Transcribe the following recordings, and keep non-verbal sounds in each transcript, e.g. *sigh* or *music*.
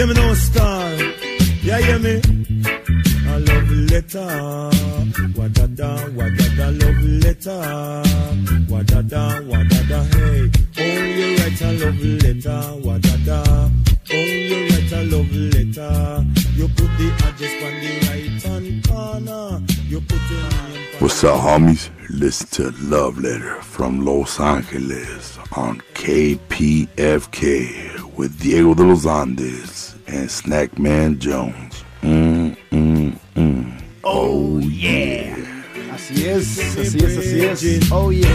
Yeah, me star. Yeah, hear me? A love letter. Love letter. Hey. You write a love letter. Write a love letter. You put the address on the right hand corner. You put. What's up, homies? Listen to Love Letter from Los Angeles on KPFK with Diego de los Andes and Snackman Jones. Mm, mm, mm. Oh, yeah. Así es, así es, así es. Oh yeah.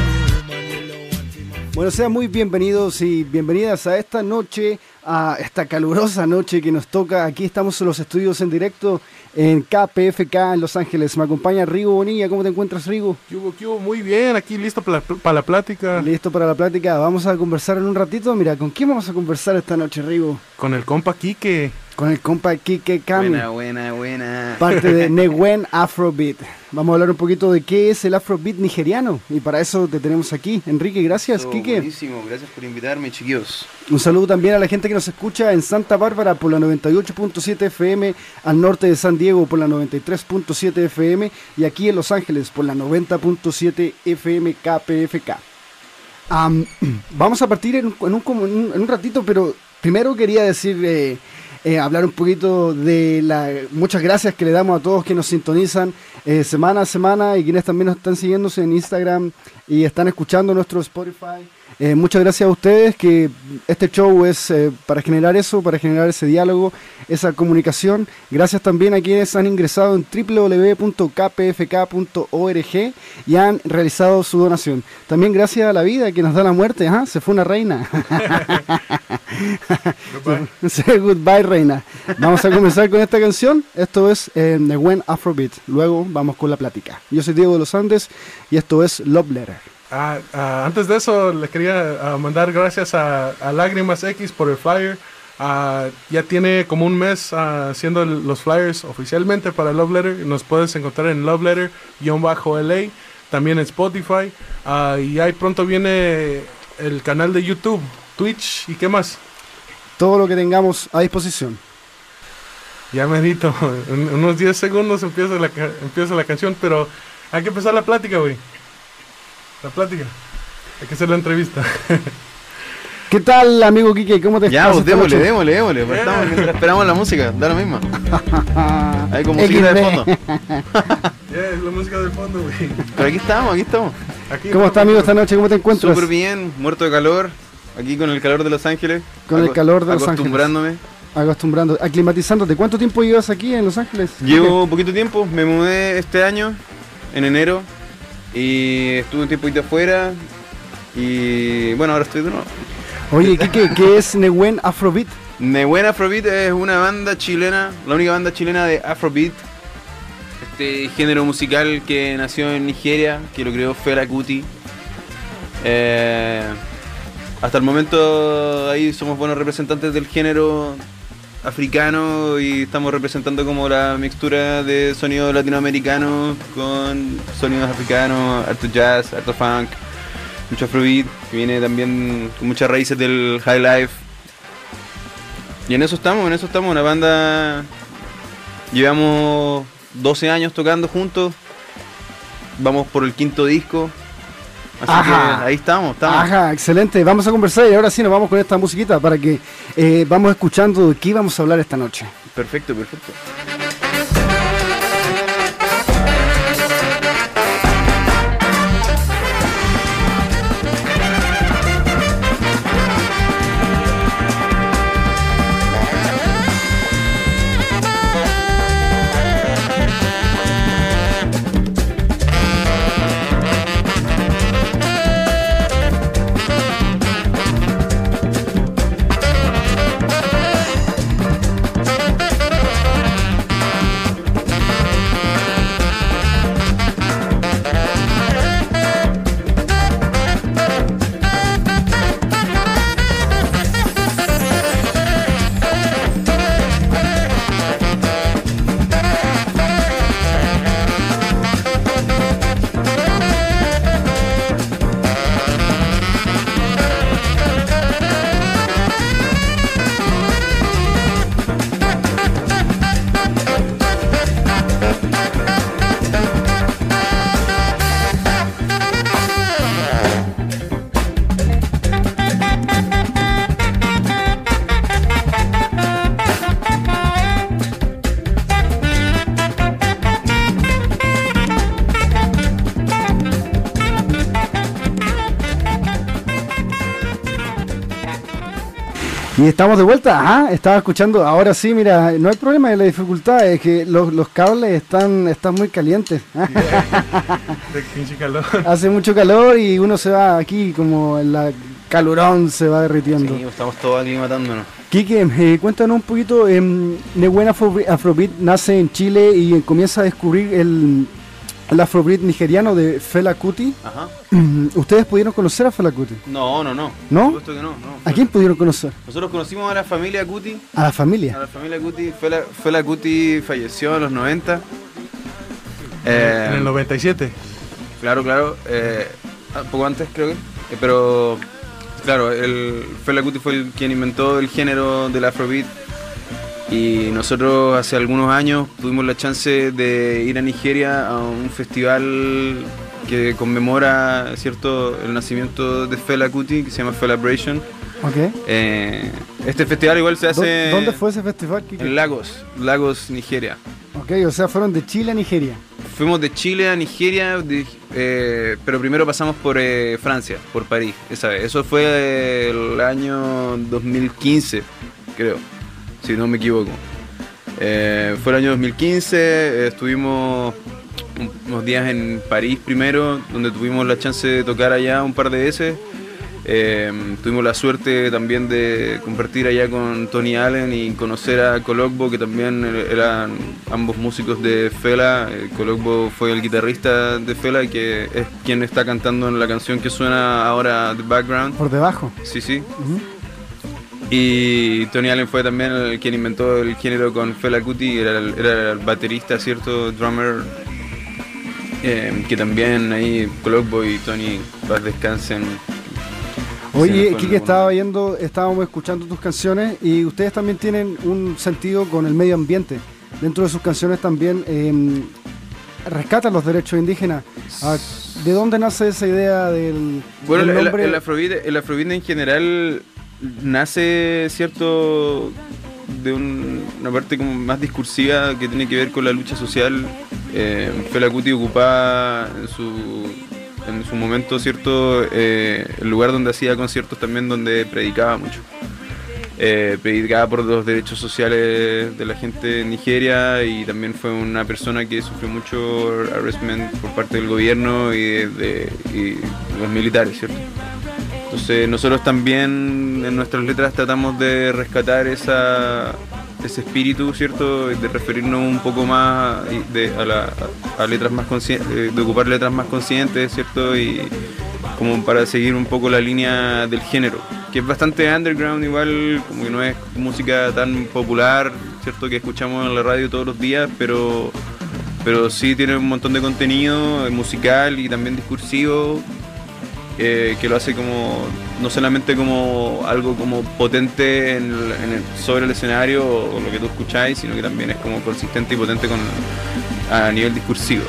Bueno, sean muy bienvenidos y bienvenidas a esta noche, a esta calurosa noche que nos toca. Aquí estamos en los estudios en directo en KPFK en Los Ángeles. Me acompaña Rigo Bonilla. ¿Cómo te encuentras, Rigo? ¿Qué hubo, qué hubo? Muy bien, aquí listo para la, para la plática. Listo para la plática. Vamos a conversar en un ratito. Mira, ¿con quién vamos a conversar esta noche, Rigo? Con el compa Kike. Con el compa Kike Kami. Buena, buena, buena. parte de *laughs* Newen Afrobeat. Vamos a hablar un poquito de qué es el Afrobeat nigeriano y para eso te tenemos aquí. Enrique, gracias, Todo Quique. Buenísimo, gracias por invitarme, chiquillos. Un saludo también a la gente que nos escucha en Santa Bárbara por la 98.7 FM, al norte de San Diego por la 93.7 FM y aquí en Los Ángeles por la 90.7 FM KPFK. Am, *clears throat* vamos a partir un- en un ratito, pero primero quería decir, eh, eh, hablar un poquito de la... Muchas gracias que le damos a todos que nos sintonizan eh, semana a semana y quienes también nos están siguiéndose en Instagram y están escuchando nuestro Spotify. Eh, muchas gracias a ustedes que este show es eh, para generar eso, para generar ese diálogo, esa comunicación. Gracias también a quienes han ingresado en www.kpfk.org y han realizado su donación. También gracias a la vida que nos da la muerte. Ajá, se fue una reina. Sí, *laughs* Goodbye, reina. Vamos a comenzar con esta canción. Esto es eh, The When Afrobeat. Luego vamos con la plática. Yo soy Diego de los Andes y esto es Love Letter. Ah, ah, antes de eso, le quería ah, mandar gracias a, a Lágrimas X por el flyer. Ah, ya tiene como un mes ah, haciendo el- los flyers oficialmente para Love Letter. Nos puedes encontrar en Love Letter-LA, también en Spotify. Y ahí pronto viene el canal de YouTube, Twitch y qué más. Todo lo que tengamos a disposición. Ya merito, *laughs* en unos 10 segundos empieza la, empieza la canción, pero hay que empezar la plática, güey. La plática. Hay que hacer la entrevista. *laughs* ¿Qué tal, amigo Quique? ¿Cómo te Ya, estás? pues esta démosle, démosle, démosle. Mientras esperamos la música, da lo mismo. *laughs* Hay como musiquita de fondo. *laughs* Ya, es la música del fondo, güey. Pero aquí estamos, aquí estamos. Aquí ¿Cómo está, amigo, esta noche? ¿Cómo te encuentras? Súper bien, muerto de calor. Aquí con el calor de Los Ángeles. Con el calor de Los Ángeles. Acostumbrándome. Acostumbrando, aclimatizándote. ¿Cuánto tiempo llevas aquí en Los Ángeles? Llevo poquito tiempo, me mudé este año, en enero. Y estuve un tiempito afuera. Y bueno, ahora estoy de nuevo. Oye, Quique, ¿qué es Newen Afrobeat? Nebuena Afrobeat es una banda chilena, la única banda chilena de Afrobeat. Este género musical que nació en Nigeria, que lo creó Fela Kuti. Eh, hasta el momento ahí somos buenos representantes del género africano y estamos representando como la mixtura de sonidos latinoamericanos con sonidos africanos, harto jazz, harto funk, mucho afrobeat, que viene también con muchas raíces del high life. Y en eso estamos, en eso estamos, una banda. Llevamos 12 años tocando juntos. Vamos por el quinto disco. Así Ajá. que ahí estamos, estamos. Ajá, excelente. Vamos a conversar y ahora sí nos vamos con esta musiquita para que eh, vamos escuchando de qué vamos a hablar esta noche. Perfecto, perfecto. Y estamos de vuelta, ajá, estaba escuchando, ahora sí, mira, no hay problema de la dificultad, es que los, los cables están, están muy calientes. *laughs* Calor. Hace mucho calor y uno se va aquí como en la calorón se va derritiendo. Sí, estamos todos aclimatándonos. Quique, eh, cuéntanos un poquito, eh, Nebuen Afro- Afrobeat nace en Chile y comienza a descubrir el, el Afrobeat nigeriano de Fela Kuti. Ajá. *clears throat* ¿Ustedes pudieron conocer a Fela Kuti? No, no, no. ¿No? Por supuesto que no. no. ¿A quién pudieron conocer? Nosotros conocimos a la familia Cuti. A la A familia. la familia Cuti. Fela, Fela Cuti falleció en los 90. Eh, en el 97. Claro, claro. eh, un poco antes creo que. eh, pero, claro, el Fela Kuti fue el quien inventó el género del Afrobeat. Y nosotros hace algunos años tuvimos la chance de ir a Nigeria a un festival que conmemora cierto el nacimiento de Fela Kuti, que se llama Felabration. Ok. Eh, este festival igual se ¿Dó- hace ¿Dónde fue ese festival, en Lagos, Lagos, Nigeria. Ok, o sea, fueron de Chile a Nigeria. Fuimos de Chile a Nigeria, de- eh, pero primero pasamos por eh, Francia, por París, esa vez. Eso fue el año 2015, creo, si no me equivoco. Eh, fue el año 2015, eh, estuvimos un- unos días en París primero, donde tuvimos la chance de tocar allá un par de veces. Eh, tuvimos la suerte también de compartir allá con Tony Allen y conocer a Cologbo, que también er- eran ambos músicos de Fela. Eh, Cologbo fue el guitarrista de Fela, que es quien está cantando en la canción que suena ahora The Background. Por debajo. Sí, sí. Ujú. Y Tony Allen fue también el quien inventó el género con Fela Kuti, era el, era el baterista, ¿cierto? Drummer. eh, que también ahí Cologbo y Tony paz descansen. Se Oye, Kike, el estaba viendo, estábamos escuchando tus canciones y ustedes también tienen un sentido con el medio ambiente. Dentro de sus canciones también eh, rescatan los derechos indígenas. Ah, ¿De dónde nace esa idea del, Bueno, del el, nombre? el afrobeat, el afrobeat en general nace, ¿cierto? De un- una parte como más discursiva que tiene que ver con la lucha social. Eh, Fela Kuti ocupaba en su, en su momento, ¿cierto? Eh, el lugar donde hacía conciertos también donde predicaba mucho. Eh, predicaba por los derechos sociales de la gente en Nigeria y también fue una persona que sufrió mucho harassment por parte del gobierno y de, y los militares, ¿cierto? Nosotros también en nuestras letras tratamos de rescatar esa, ese espíritu, ¿cierto? De referirnos un poco más a, la- letras más conscientes, de ocupar letras más conscientes, ¿cierto? Y como para seguir un poco la línea del género, que es bastante underground igual, como que no es música tan popular, ¿cierto? Que escuchamos en la radio todos los días, pero, pero sí tiene un montón de contenido eh, musical y también discursivo, eh, que lo hace como no solamente como algo como potente en el- en el- sobre el escenario o, lo que tú escucháis, sino que también es como consistente y potente con a nivel discursivo.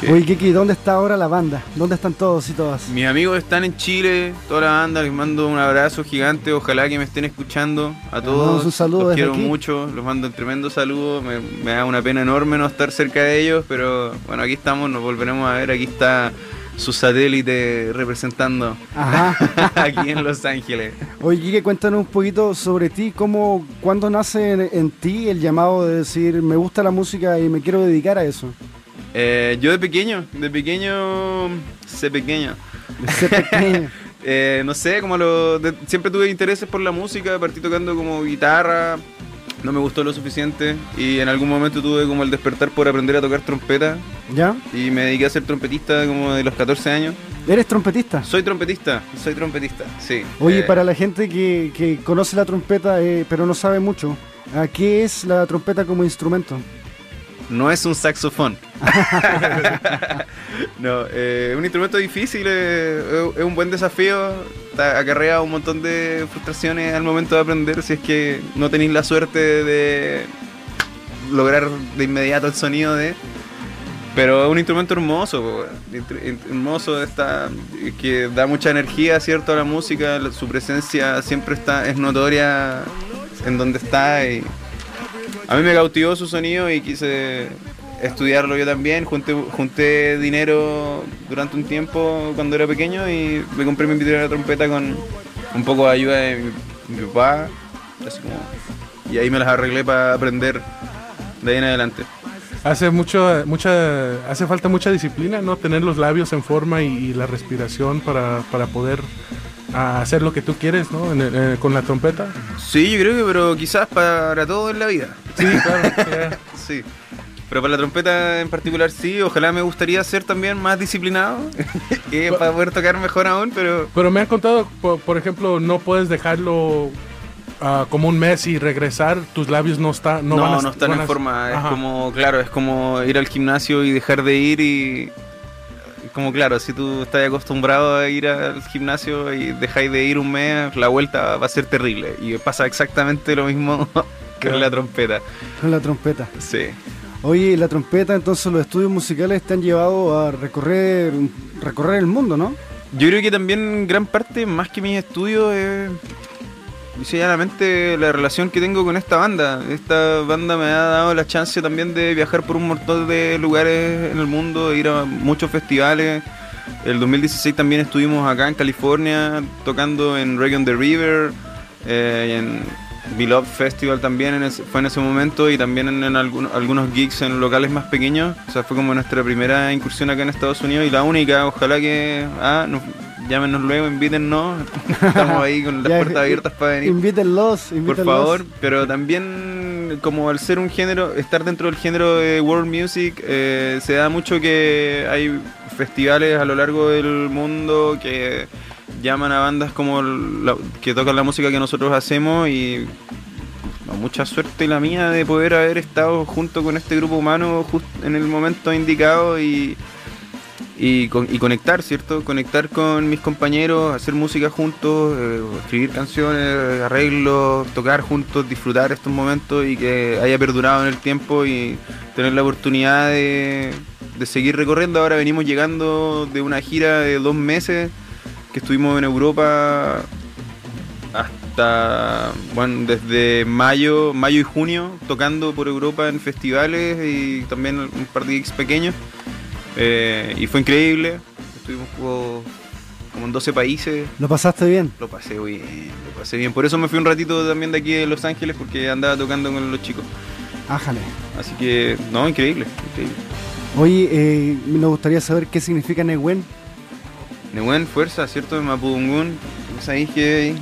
Que- Oye, Kiki, ¿dónde está ahora la banda? ¿Dónde están todos y todas? mis amigos están en Chile, toda la banda, les mando un abrazo gigante, ojalá que me estén escuchando a todos. un saludo los desde quiero aquí. mucho, los mando un tremendo saludo, me, me da una pena enorme no estar cerca de ellos, pero bueno, aquí estamos, nos volveremos a ver, aquí está su satélite representando Ajá. *laughs* aquí en Los Ángeles. Oye, Kike, cuéntanos un poquito sobre ti, cómo, cuándo nace en, en ti el llamado de decir, me gusta la música y me quiero dedicar a eso. Eh, yo de pequeño, de pequeño, sé pequeño. Desde pequeño. *laughs* Eh, no sé, como lo, de- siempre tuve intereses por la música, partí tocando como guitarra, no me gustó lo suficiente y en algún momento tuve como el despertar por aprender a tocar trompeta ¿Ya? y me dediqué a ser trompetista como de los 14 años. ¿Eres trompetista? Soy trompetista, soy trompetista, sí. Oye, Eh, para la gente que, que conoce la trompeta eh, pero no sabe mucho, ¿a qué es la trompeta como instrumento? No es un saxofón. *laughs* no, eh, es un instrumento difícil, eh, es un buen desafío. Acarrea un montón de frustraciones al momento de aprender si es que no tenéis la suerte de lograr de inmediato el sonido de. Pero es un instrumento hermoso, hermoso, está, que da mucha energía, ¿cierto? A la música, su presencia siempre está, es notoria en donde está a mí me cautivó su sonido y quise estudiarlo yo también. Junté, junté dinero durante un tiempo cuando era pequeño y me compré mi primera trompeta con un poco de ayuda de mi, papá. Y ahí me las arreglé para aprender de ahí en adelante. Hace mucho, mucha, hace falta mucha disciplina, ¿no? Tener los labios en forma y, y la respiración para, para poder ah, hacer lo que tú quieres, ¿no? En el- eh, con la trompeta. Sí, yo creo que, pero quizás para todo en la vida. Sí, claro. *laughs* Sí. Pero para la trompeta en particular sí, ojalá me gustaría ser también más disciplinado *laughs* para poder tocar mejor aún, pero Pero me han contado, por, por ejemplo, no puedes dejarlo ah, como un mes y regresar, tus labios no, está, no, no, van a no están van en forma. Es Ajá. como, claro, es como ir al gimnasio y dejar de ir y... Como claro, si tú estás acostumbrado a ir al gimnasio y dejáis de ir un mes, la vuelta va a ser terrible. Y pasa exactamente lo mismo *laughs* con la trompeta. Con *laughs* la trompeta. Sí. Oye, la trompeta, entonces los estudios musicales te han llevado a recorrer, recorrer el mundo, ¿no? Yo creo que también gran parte, más que mis estudios, es sencillamente la relación que tengo con esta banda. Esta banda me ha dado la chance también de viajar por un montón de lugares en el mundo, ir a muchos festivales. El 2016 también estuvimos acá en California tocando en Reggae on the River, eh, y en Beloved Festival también fue en ese momento y también en, en algún- algunos gigs en locales más pequeños. O sea, fue como nuestra primera incursión acá en Estados Unidos y la única. Ojalá que ah, llámenos luego, invítennos. Estamos ahí con las Ya, puertas abiertas para venir. Invítenlos, Por invítenlos. favor, pero también como al ser un género, estar dentro del género de world music, eh, se da mucho que hay festivales a lo largo del mundo que llaman a bandas como la- que tocan la música que nosotros hacemos y mucha suerte la mía de poder haber estado junto con este grupo humano justo en el momento indicado y, y, y conectar, ¿cierto? Conectar con mis compañeros, hacer música juntos, eh, escribir canciones, arreglos, tocar juntos, disfrutar estos momentos y que haya perdurado en el tiempo y tener la oportunidad de, de seguir recorriendo. Ahora venimos llegando de una gira de dos meses que estuvimos en Europa hasta, bueno, desde mayo, mayo y junio, tocando por Europa en festivales y también un par de gigs pequeños. Eh, y fue increíble. Estuvimos como, como en 12 países. ¿Lo pasaste bien? Lo pasé bien, lo pasé bien. Por eso me fui un ratito también de aquí de Los Ángeles porque andaba tocando con los chicos. Ájale. Así que, no, increíble, increíble. Oye, eh, nos gustaría saber qué significa Nehuen. Nehuen, fuerza, ¿cierto? Mapudungun. ¿Sabéis que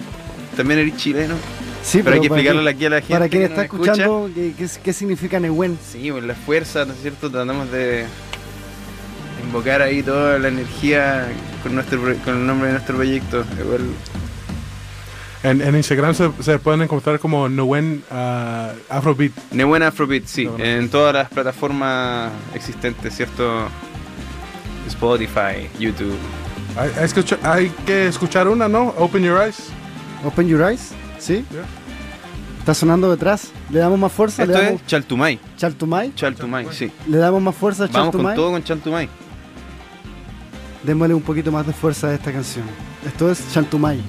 también eres chileno? Sí, Pero hay que para explicarle aquí a la gente. Para quien que está escucha. escuchando, ¿qué, qué, qué significa Nehuen? Sí, pues la fuerza, ¿no es cierto? Tratamos de invocar ahí toda la energía con nuestro con el nombre de nuestro proyecto. Igual, En, en Instagram se, se pueden encontrar como Nowen ah, Afrobeat. Nehuen Afrobeat, sí, No, no. en todas las plataformas existentes, ¿cierto? Spotify, YouTube. Hay, hay escucha- hay que escuchar una, ¿no? Open Your Eyes. Open Your Eyes, ¿sí? Está sonando detrás. ¿Le damos más fuerza? Esto ¿Le damos es Chaltumay. Chaltumay? Chaltumay, sí. ¿Le damos más fuerza a Vamos con Chaltumay? todo con Chaltumay. Démosle un poquito más de fuerza a esta canción. Esto es Chantumay.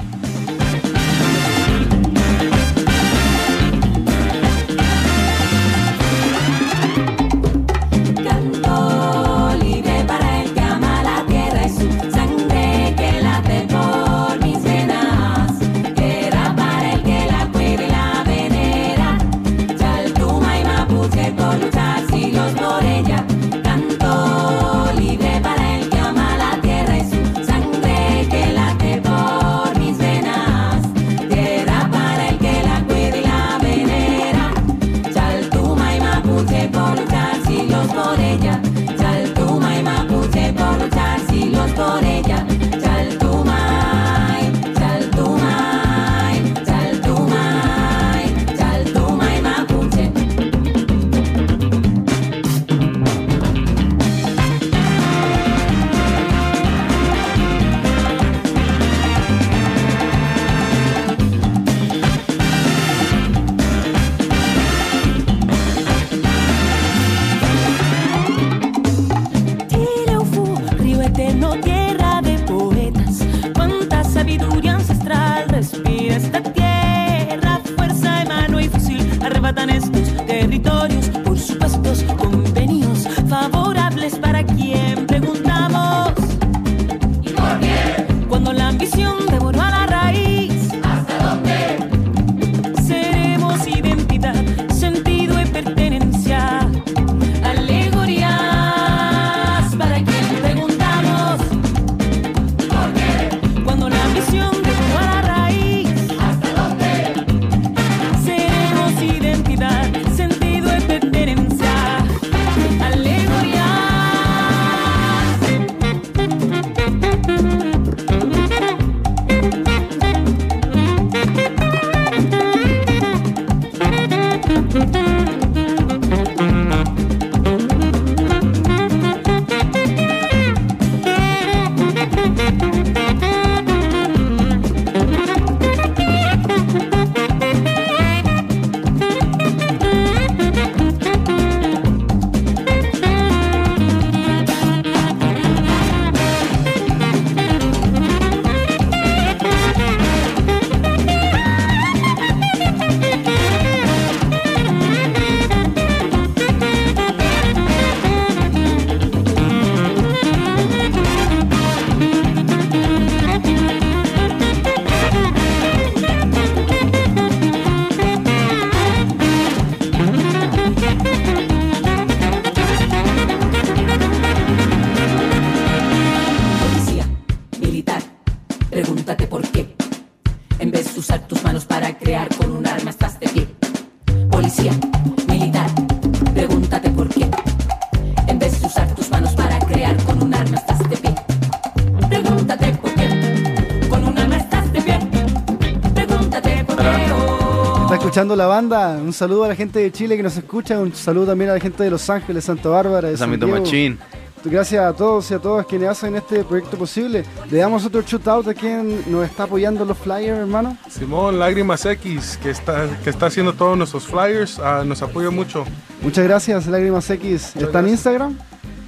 Escuchando la banda. Un saludo a la gente de Chile que nos escucha. Un saludo también a la gente de Los Ángeles, Santa Bárbara, de San Diego. Machín. Gracias a todos y a todas quienes hacen este proyecto posible. Le damos otro shootout a quien nos está apoyando en los flyers, hermano. Simón Lágrimas X, que está, que está haciendo todos nuestros flyers, ah, nos apoya mucho. Muchas gracias, Lágrimas X. ¿Está en. Instagram?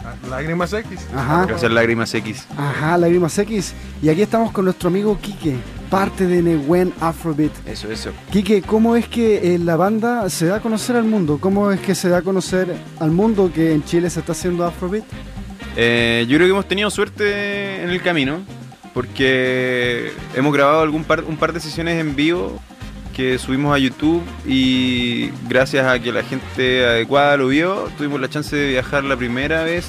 Ah, Lágrimas X. Ajá. Gracias, Lágrimas X. Ajá, Lágrimas X. Y aquí estamos con nuestro amigo Quique, parte de Nehuen Afrobeat. Eso, eso. Quique, ¿cómo es que eh, la banda se da a conocer al mundo? ¿Cómo es que se da a conocer al mundo que en Chile se está haciendo Afrobeat? Eh, yo creo que hemos tenido suerte en el camino, porque hemos grabado algún par, un par de sesiones en vivo que subimos a YouTube y gracias a que la gente adecuada lo vio, tuvimos la chance de viajar la primera vez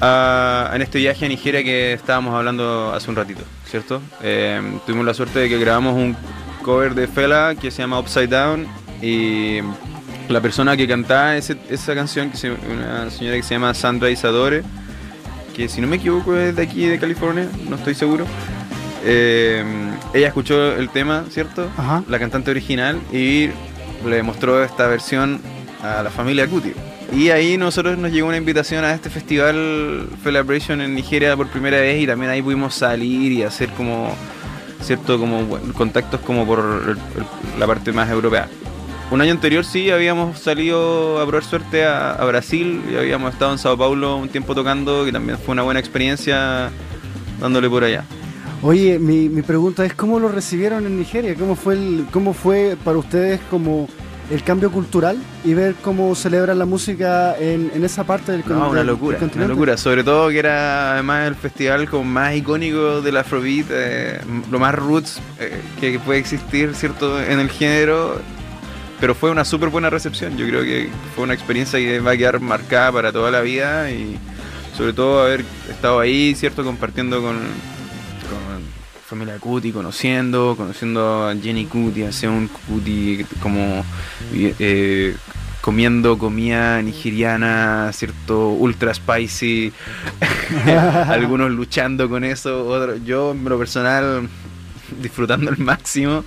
a- en este viaje a Nigeria que estábamos hablando hace un ratito, ¿cierto? Eh, tuvimos la suerte de que grabamos un cover de Fela que se llama Upside Down y la persona que cantaba ese- esa canción, que se, una señora que se llama Sandra Isadore, que si no me equivoco es de aquí de California, no estoy seguro. Eh, ella escuchó el tema, ¿cierto? Ajá. La cantante original y le mostró esta versión a la familia Cuti. Y ahí nosotros nos llegó una invitación a este festival Celebration en Nigeria por primera vez y también ahí pudimos salir y hacer como cierto como contactos como por la parte más europea. Un año anterior sí habíamos salido a probar suerte a, Brasil y habíamos estado en Sao Paulo un tiempo tocando, que también fue una buena experiencia dándole por allá. Oye, mi, mi pregunta es cómo lo recibieron en Nigeria, cómo fue cómo fue para ustedes como el cambio cultural y ver cómo celebran la música en, en esa parte del, No, una locura, del una continente. locura. Sobre todo que era además el festival como más icónico del Afrobeat, eh, lo más roots eh, que puede existir, ¿cierto? En el género. Pero fue una súper buena recepción. Yo creo que fue una experiencia que va a quedar marcada para toda la vida y sobre todo haber estado ahí, ¿cierto? Compartiendo con familia Cuti, conociendo, conociendo a Jenny Cuti, a Seun Cuti, como eh, comiendo comida nigeriana, ¿cierto? Ultra spicy, *laughs* algunos luchando con eso, otros, yo en lo personal disfrutando al máximo.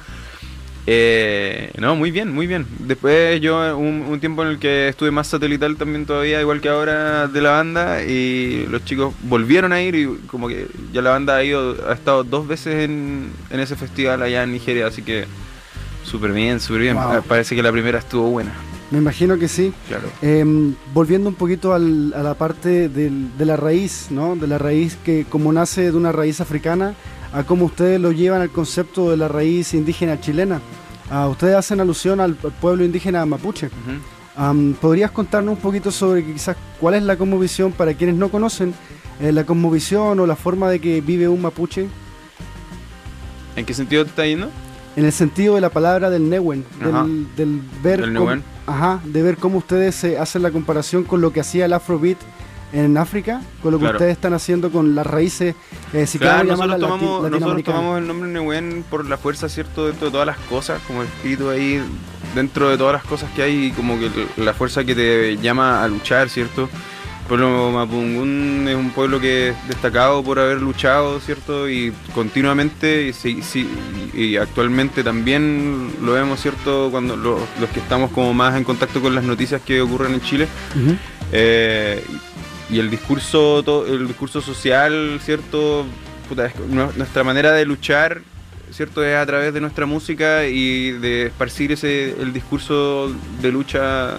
Eh, no, muy bien, muy bien. Después yo un, un tiempo en el que estuve más satelital también todavía, igual que ahora de la banda, y los chicos volvieron a ir y como que ya la banda ha ido, ha estado dos veces en, en ese festival allá en Nigeria, así que súper bien, súper bien. Wow. Ah, Parece que la primera estuvo buena, Me imagino que sí. claro. Em, volviendo un poquito al- a la parte del- de la raíz, ¿no? De la raíz que como nace de una raíz africana, a cómo ustedes lo llevan al concepto de la raíz indígena chilena. Ah, ustedes hacen alusión al, al pueblo indígena mapuche. ¿Podrías contarnos un poquito sobre quizás cuál es la cosmovisión para quienes no conocen eh, la cosmovisión o la forma de que vive un mapuche? ¿En qué sentido te está yendo? En el sentido de la palabra del Newen, del, del ver Del cómo- Newen. ajá, de ver cómo ustedes eh, hacen la comparación con lo que hacía el Afrobeat en África, con lo que Claro. ustedes están haciendo con las raíces, eh, si Claro, nosotros tomamos, nosotros tomamos el nombre Nehuen por la fuerza, ¿cierto? Dentro de todas las cosas, como el espíritu ahí, dentro de todas las cosas que hay, como que la fuerza que te llama a luchar, ¿cierto? El pueblo Mapungún es un pueblo que es destacado por haber luchado, ¿cierto? Y continuamente, y, sí- sí- y actualmente también lo vemos, ¿cierto? Cuando lo- los que estamos como más en contacto con las noticias que ocurren en Chile. Eh, y el discurso, to- el discurso social, ¿cierto? Puta, es- nu- nuestra manera de luchar, ¿cierto? Es a través de nuestra música y de esparcir ese, el discurso de lucha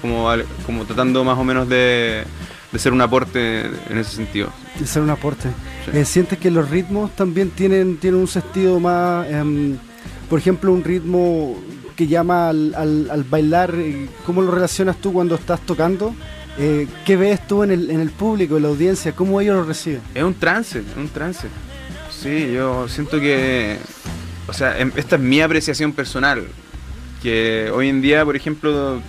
como, como tratando más o menos de, de ser un aporte en ese sentido. de ser un aporte. Sí. Eh, ¿Sientes que los ritmos también tienen, tienen un sentido más, em, por ejemplo, un ritmo llama al, al- al bailar? eh, ¿Cómo lo relacionas tú cuando estás tocando? Eh, ¿Qué ves tú en el, en el público, en la audiencia? ¿Cómo ellos lo reciben? Es un trance, es un trance. Sí, yo siento que. O sea, em- esta es mi apreciación personal. Que hoy en día, por ejemplo,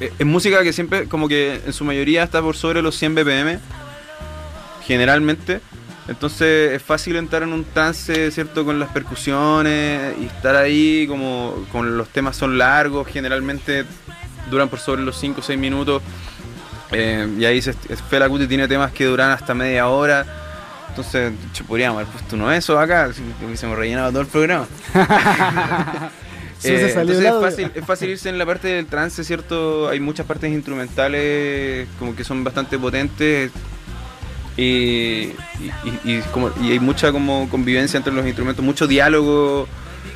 e- es música que siempre, como que en su mayoría está por sobre los 100 BPM. Generalmente. Entonces es fácil entrar en un trance, ¿cierto? Con las percusiones y estar ahí como con los temas son largos, generalmente duran por sobre los 5 o 6 minutos. Eh, y ahí se, Fela Kuti tiene temas que duran hasta media hora. Entonces, podríamos haber puesto uno de esos acá, si hubiésemos rellenado todo el programa. *laughs* Se Eh, entonces es fácil, es fácil irse en la parte del trance, ¿cierto? Hay muchas partes instrumentales como que son bastante potentes y, y- hay mucha como convivencia entre los instrumentos, mucho diálogo,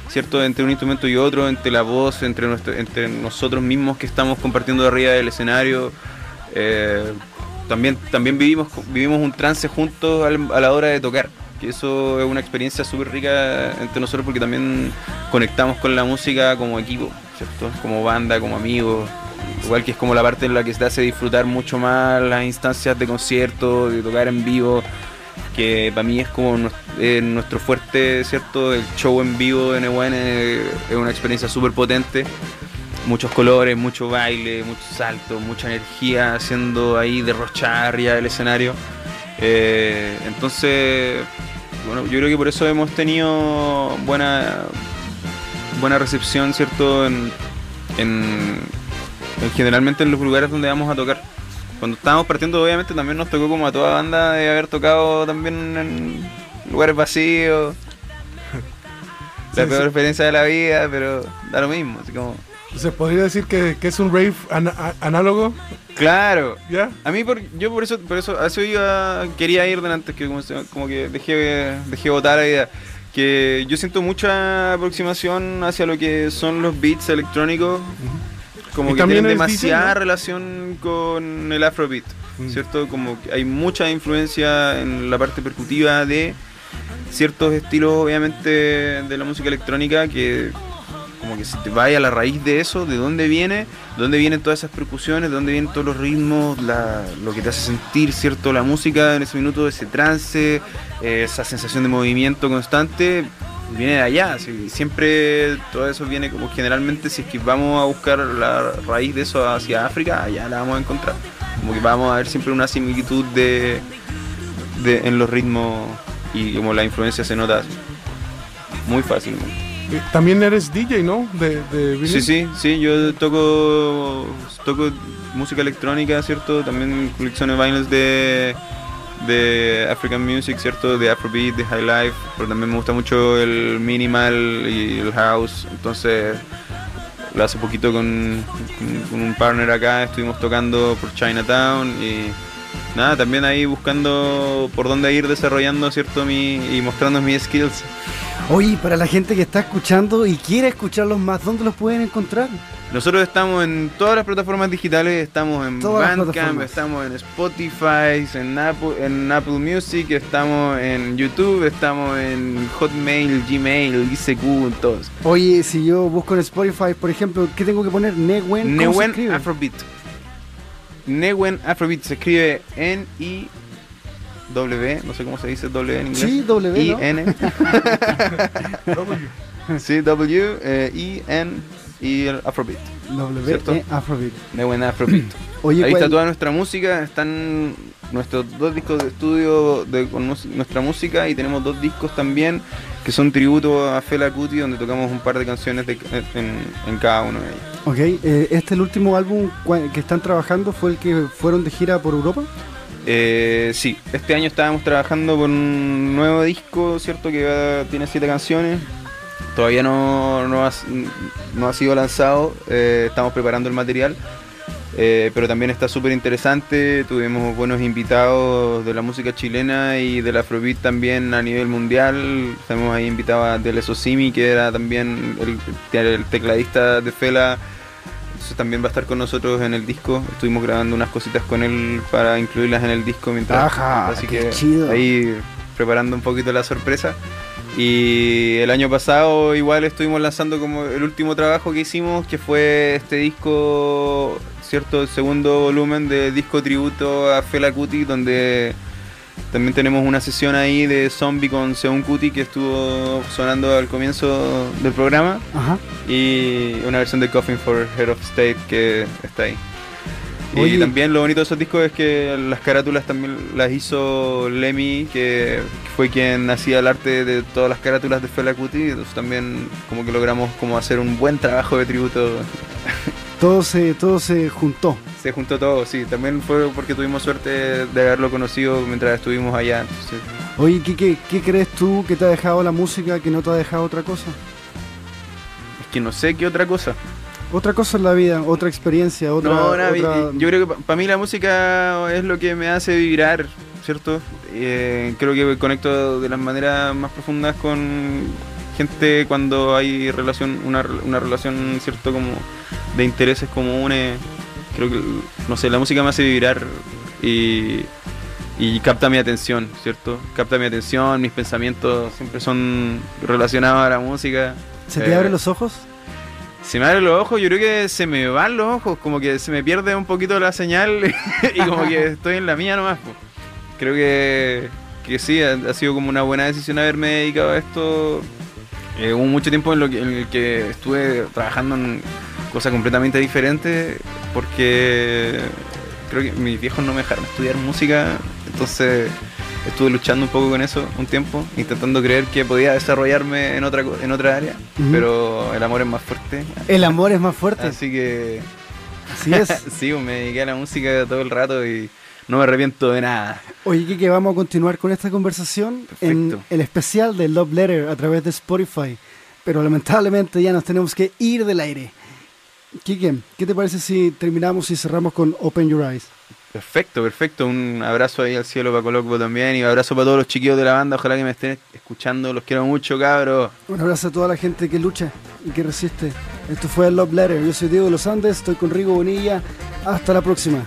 ¿cierto? Entre un instrumento y otro, entre la voz, entre, nosotros mismos que estamos compartiendo arriba del escenario. Eh, también, también vivimos, vivimos un trance juntos a la hora de tocar. Que eso es una experiencia súper rica entre nosotros porque también conectamos con la música como equipo, ¿cierto? Como banda, como amigos. Igual que es como la parte en la que se hace disfrutar mucho más las instancias de concierto, de tocar en vivo, que para mí es como nues- nuestro fuerte, ¿cierto? El show en vivo de Neuwen es, una experiencia súper potente. Muchos colores, mucho baile, mucho salto, mucha energía haciendo ahí derrochar arriba del escenario. Eh, entonces, bueno, yo creo que por eso hemos tenido buena buena recepción, ¿cierto? Generalmente en los lugares donde vamos a tocar. Cuando estábamos partiendo, obviamente también nos tocó como a toda banda de haber tocado también en lugares vacíos. *laughs* La Sí, peor sí. experiencia de la vida, pero da lo mismo. Así como, ¿Se podría decir que, que es un rave ana- a- análogo? claro, ¿Ya? A mí, por, yo por eso, por eso, a eso iba, quería ir delante, que como que dejé, dejé botar la idea. Que yo siento mucha aproximación hacia lo que son los beats electrónicos, como Y que también tienen demasiada DJ, ¿no? relación con el afrobeat, Mm. ¿cierto? Como que hay mucha influencia en la parte percutiva de ciertos estilos, obviamente, de la música electrónica que como que se te vaya a la raíz de eso, de dónde viene, de dónde vienen todas esas percusiones, de dónde vienen todos los ritmos, la- lo que te hace sentir, ¿cierto? La música en ese minuto, ese trance, eh, esa sensación de movimiento constante, viene de allá. así, siempre todo eso viene como generalmente, si es que vamos a buscar la raíz de eso hacia África, allá la vamos a encontrar. Como que vamos a ver siempre una similitud de, de- en los ritmos y como la influencia se nota muy fácilmente. Eh, También eres DJ, ¿no? De, de. Sí, sí, sí, yo toco toco música electrónica, ¿cierto? También colecciono vinyls de de African music, ¿cierto? De Afrobeat, de High Life, pero también me gusta mucho el minimal y el house, entonces lo hace poquito con, con- un partner acá, estuvimos tocando por Chinatown y nada, también ahí buscando por dónde ir desarrollando, ¿cierto? Mi, y mostrando mis skills. Oye, para la gente que está escuchando y quiere escucharlos más, ¿dónde los pueden encontrar? Nosotros estamos en todas las plataformas digitales, estamos en Todas Bandcamp, estamos en Spotify, en Apple, en Apple Music, estamos en YouTube, estamos en Hotmail, Gmail, ICQ, todos. Oye, si yo busco en Spotify, por ejemplo, ¿qué tengo que poner? Newen. ¿cómo se Newen? Afrobeat. Newen Afrobeat se escribe N-I W, no sé cómo se dice W en inglés. Sí, W, ¿no? I-N. *laughs* sí, W, eh, I-N y el Afrobeat. W ¿Cierto? E Afrobeat. Newen Afrobeat. *clears throat* Oye, Ahí ¿cuál- está toda nuestra música, están nuestros dos discos de estudio de, con nuestra música y tenemos dos discos también que son tributo a Fela Kuti donde tocamos un par de canciones de- en, en cada uno de ellos. Ok, eh, este el último álbum que están trabajando fue el que fueron de gira por Europa. Eh, sí, este año estábamos trabajando con un nuevo disco, ¿cierto? Que tiene siete canciones. Todavía no, no, ha, sido lanzado, eh, estamos preparando el material. eh, pero también está súper interesante. Tuvimos buenos invitados de la música chilena y del Afrobeat también a nivel mundial. Tenemos ahí invitado a Dele Sosimi, que era también el tecladista de Fela. Entonces también va a estar con nosotros en el disco. Estuvimos grabando unas cositas con él para incluirlas en el disco mientras. Ajá, así qué que chido. ahí preparando un poquito la sorpresa. Y el año pasado igual estuvimos lanzando como el último trabajo que hicimos, que fue este disco, cierto, el segundo volumen de disco tributo a Fela Kuti, donde también tenemos una sesión ahí de zombie con Seun Kuti que estuvo sonando al comienzo del programa Ajá. y una versión de Coffin for Head of State que está ahí. Oye. Y también lo bonito de esos discos es que las carátulas también las hizo Lemmy, que fue quien hacía el arte de todas las carátulas de Fela Kuti. Entonces también como que logramos como hacer un buen trabajo de tributo. Todo se, todo se juntó. Se juntó todo, sí. También fue porque tuvimos suerte de haberlo conocido mientras estuvimos allá. Entonces, Oye, ¿qué crees tú que te ha dejado la música que no te ha dejado otra cosa? es que no sé qué otra cosa. Otra cosa en la vida, otra experiencia, otra... no, nada, otra- yo creo que para mí la música es lo que me hace vibrar, ¿cierto? Eh, creo que conecto de las maneras más profundas con gente cuando hay relación, una, una relación, ¿cierto? Como de intereses comunes. Creo que, no sé, la música me hace vibrar y, y capta mi atención, ¿cierto? Capta mi atención, mis pensamientos siempre son relacionados a la música. ¿Se te Eh, abren los ojos? se me abren los ojos, yo creo que se me van los ojos, como que se me pierde un poquito la señal *laughs* y como que *laughs* estoy en la mía nomás. po. Creo que, que sí, ha, ha sido como una buena decisión haberme dedicado a esto. Eh, hubo mucho tiempo en, lo que, en el que estuve trabajando en cosas completamente diferentes porque creo que mis viejos no me dejaron estudiar música, entonces estuve luchando un poco con eso un tiempo, intentando creer que podía desarrollarme en otra, en otra área, Ujú. pero el amor es más fuerte. El amor es más fuerte. Así que Así es. *laughs* sí, me dediqué a la música todo el rato y no me arrepiento de nada. Oye, Kike, vamos a continuar con esta conversación en el especial de Love Letter a través de Spotify. Pero lamentablemente ya nos tenemos que ir del aire. Kike, ¿qué te parece si terminamos y cerramos con Open Your Eyes? Perfecto, perfecto. Un abrazo ahí al cielo para Colocbo también y un abrazo para todos los chiquillos de la banda. Ojalá que me estén escuchando. Los quiero mucho, cabros. Un abrazo a toda la gente que lucha y que resiste. Esto fue el Love Letter. Yo soy Diego de los Andes, estoy con Rigo Bonilla. Hasta la próxima.